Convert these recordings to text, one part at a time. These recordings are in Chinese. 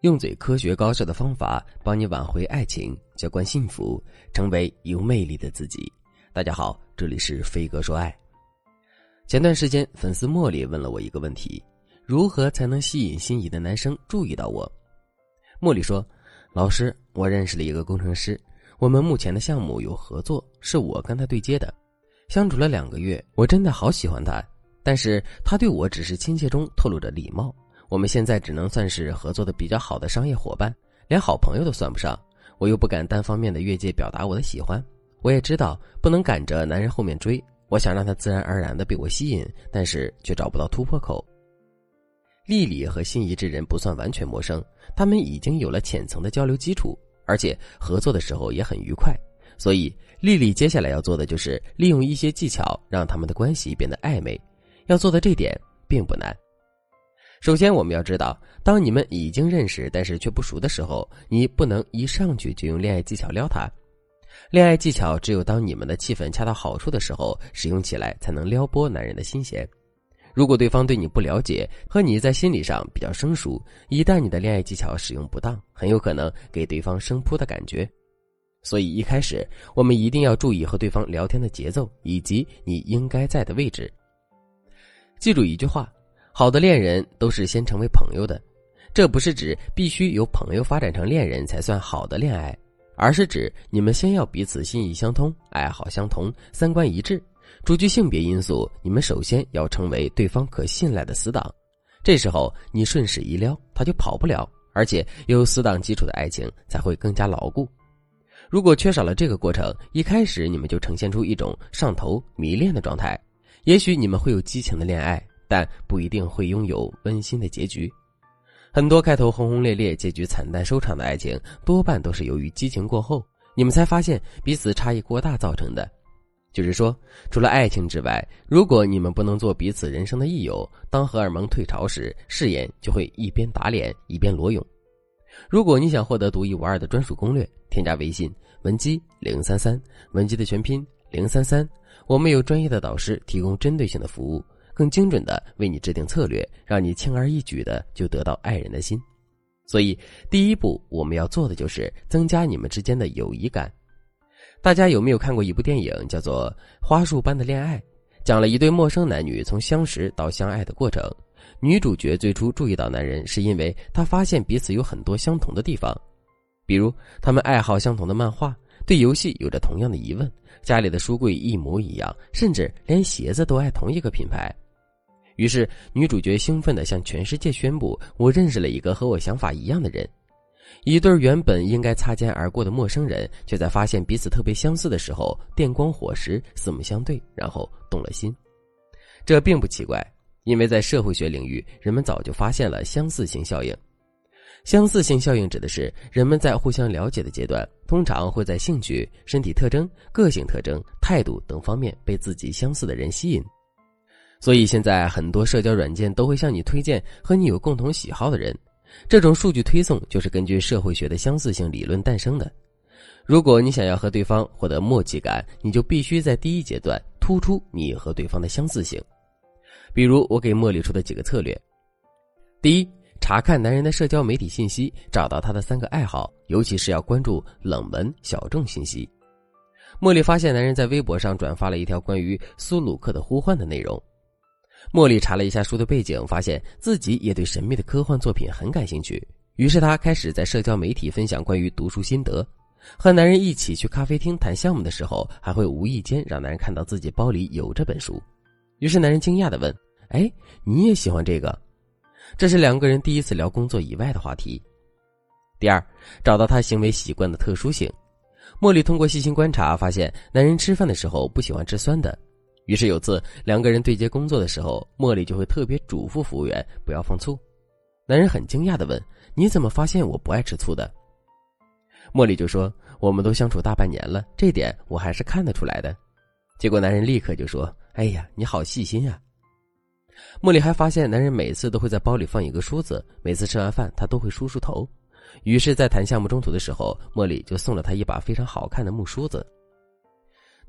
用嘴科学高效的方法帮你挽回爱情，浇灌幸福，成为有魅力的自己。大家好，这里是飞哥说爱。前段时间，粉丝茉莉问了我一个问题：如何才能吸引心仪的男生注意到我？茉莉说：“老师，我认识了一个工程师，我们目前的项目有合作，是我跟他对接的。相处了两个月，我真的好喜欢他，但是他对我只是亲切中透露着礼貌。”我们现在只能算是合作的比较好的商业伙伴，连好朋友都算不上。我又不敢单方面的越界表达我的喜欢，我也知道不能赶着男人后面追。我想让他自然而然的被我吸引，但是却找不到突破口。丽丽和心仪之人不算完全陌生，他们已经有了浅层的交流基础，而且合作的时候也很愉快。所以，丽丽接下来要做的就是利用一些技巧，让他们的关系变得暧昧。要做到这点并不难。首先，我们要知道，当你们已经认识但是却不熟的时候，你不能一上去就用恋爱技巧撩他。恋爱技巧只有当你们的气氛恰到好处的时候，使用起来才能撩拨男人的心弦。如果对方对你不了解，和你在心理上比较生疏，一旦你的恋爱技巧使用不当，很有可能给对方生扑的感觉。所以一开始，我们一定要注意和对方聊天的节奏以及你应该在的位置。记住一句话。好的恋人都是先成为朋友的，这不是指必须由朋友发展成恋人才算好的恋爱，而是指你们先要彼此心意相通、爱好相同、三观一致。除去性别因素，你们首先要成为对方可信赖的死党。这时候你顺势一撩，他就跑不了，而且有死党基础的爱情才会更加牢固。如果缺少了这个过程，一开始你们就呈现出一种上头迷恋的状态，也许你们会有激情的恋爱。但不一定会拥有温馨的结局，很多开头轰轰烈烈、结局惨淡收场的爱情，多半都是由于激情过后，你们才发现彼此差异过大造成的。就是说，除了爱情之外，如果你们不能做彼此人生的益友，当荷尔蒙退潮时，誓言就会一边打脸一边裸泳。如果你想获得独一无二的专属攻略，添加微信文姬零三三，文姬的全拼零三三，我们有专业的导师提供针对性的服务。更精准的为你制定策略，让你轻而易举的就得到爱人的心。所以，第一步我们要做的就是增加你们之间的友谊感。大家有没有看过一部电影，叫做《花束般的恋爱》？讲了一对陌生男女从相识到相爱的过程。女主角最初注意到男人，是因为她发现彼此有很多相同的地方，比如他们爱好相同的漫画，对游戏有着同样的疑问，家里的书柜一模一样，甚至连鞋子都爱同一个品牌。于是，女主角兴奋地向全世界宣布：“我认识了一个和我想法一样的人。”一对原本应该擦肩而过的陌生人，却在发现彼此特别相似的时候，电光火石，四目相对，然后动了心。这并不奇怪，因为在社会学领域，人们早就发现了相似性效应。相似性效应指的是人们在互相了解的阶段，通常会在兴趣、身体特征、个性特征、态度等方面被自己相似的人吸引。所以现在很多社交软件都会向你推荐和你有共同喜好的人，这种数据推送就是根据社会学的相似性理论诞生的。如果你想要和对方获得默契感，你就必须在第一阶段突出你和对方的相似性。比如我给茉莉出的几个策略：第一，查看男人的社交媒体信息，找到他的三个爱好，尤其是要关注冷门小众信息。茉莉发现男人在微博上转发了一条关于苏鲁克的呼唤的内容。茉莉查了一下书的背景，发现自己也对神秘的科幻作品很感兴趣。于是她开始在社交媒体分享关于读书心得。和男人一起去咖啡厅谈项目的时候，还会无意间让男人看到自己包里有这本书。于是男人惊讶的问：“哎，你也喜欢这个？”这是两个人第一次聊工作以外的话题。第二，找到他行为习惯的特殊性。茉莉通过细心观察，发现男人吃饭的时候不喜欢吃酸的。于是有次两个人对接工作的时候，茉莉就会特别嘱咐服务员不要放醋。男人很惊讶的问：“你怎么发现我不爱吃醋的？”茉莉就说：“我们都相处大半年了，这点我还是看得出来的。”结果男人立刻就说：“哎呀，你好细心呀！”茉莉还发现男人每次都会在包里放一个梳子，每次吃完饭他都会梳梳头。于是，在谈项目中途的时候，茉莉就送了他一把非常好看的木梳子。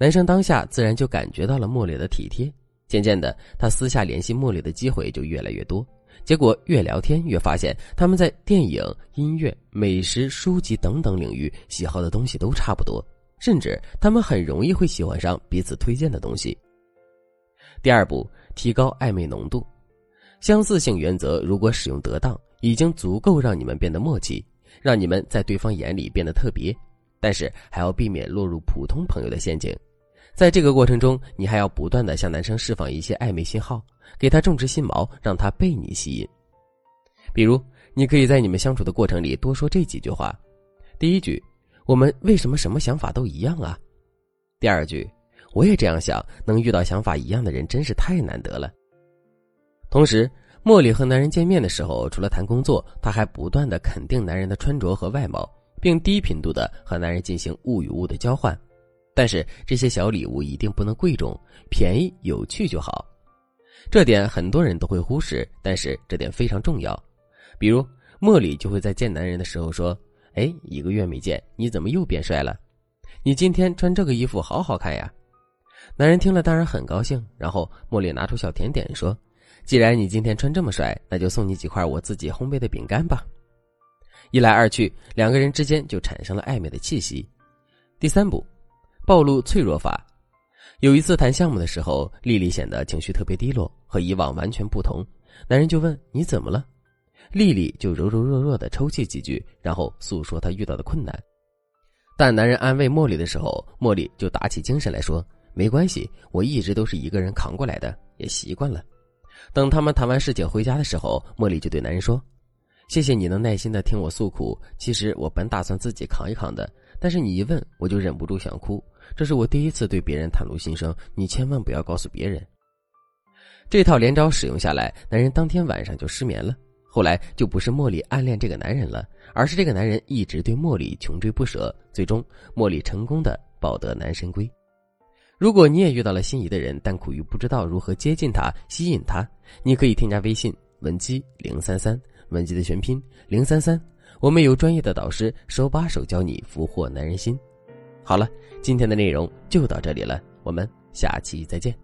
男生当下自然就感觉到了茉莉的体贴，渐渐的，他私下联系茉莉的机会就越来越多，结果越聊天越发现他们在电影、音乐、美食、书籍等等领域喜好的东西都差不多，甚至他们很容易会喜欢上彼此推荐的东西。第二步，提高暧昧浓度。相似性原则如果使用得当，已经足够让你们变得默契，让你们在对方眼里变得特别。但是还要避免落入普通朋友的陷阱。在这个过程中，你还要不断的向男生释放一些暧昧信号，给他种植心锚，让他被你吸引。比如，你可以在你们相处的过程里多说这几句话：第一句，我们为什么什么想法都一样啊？第二句，我也这样想，能遇到想法一样的人真是太难得了。同时，茉莉和男人见面的时候，除了谈工作，她还不断的肯定男人的穿着和外貌，并低频度的和男人进行物与物的交换。但是这些小礼物一定不能贵重，便宜有趣就好。这点很多人都会忽视，但是这点非常重要。比如茉莉就会在见男人的时候说：“哎，一个月没见，你怎么又变帅了？你今天穿这个衣服好好看呀！”男人听了当然很高兴，然后茉莉拿出小甜点说：“既然你今天穿这么帅，那就送你几块我自己烘焙的饼干吧。”一来二去，两个人之间就产生了暧昧的气息。第三步。暴露脆弱法。有一次谈项目的时候，丽丽显得情绪特别低落，和以往完全不同。男人就问：“你怎么了？”丽丽就柔柔弱弱的抽泣几句，然后诉说她遇到的困难。但男人安慰茉莉的时候，茉莉就打起精神来说：“没关系，我一直都是一个人扛过来的，也习惯了。”等他们谈完事情回家的时候，茉莉就对男人说：“谢谢你能耐心的听我诉苦。其实我本打算自己扛一扛的，但是你一问，我就忍不住想哭。”这是我第一次对别人袒露心声，你千万不要告诉别人。这套连招使用下来，男人当天晚上就失眠了。后来就不是茉莉暗恋这个男人了，而是这个男人一直对茉莉穷追不舍。最终，茉莉成功的抱得男神归。如果你也遇到了心仪的人，但苦于不知道如何接近他、吸引他，你可以添加微信文姬零三三，文姬的全拼零三三，我们有专业的导师手把手教你俘获男人心。好了，今天的内容就到这里了，我们下期再见。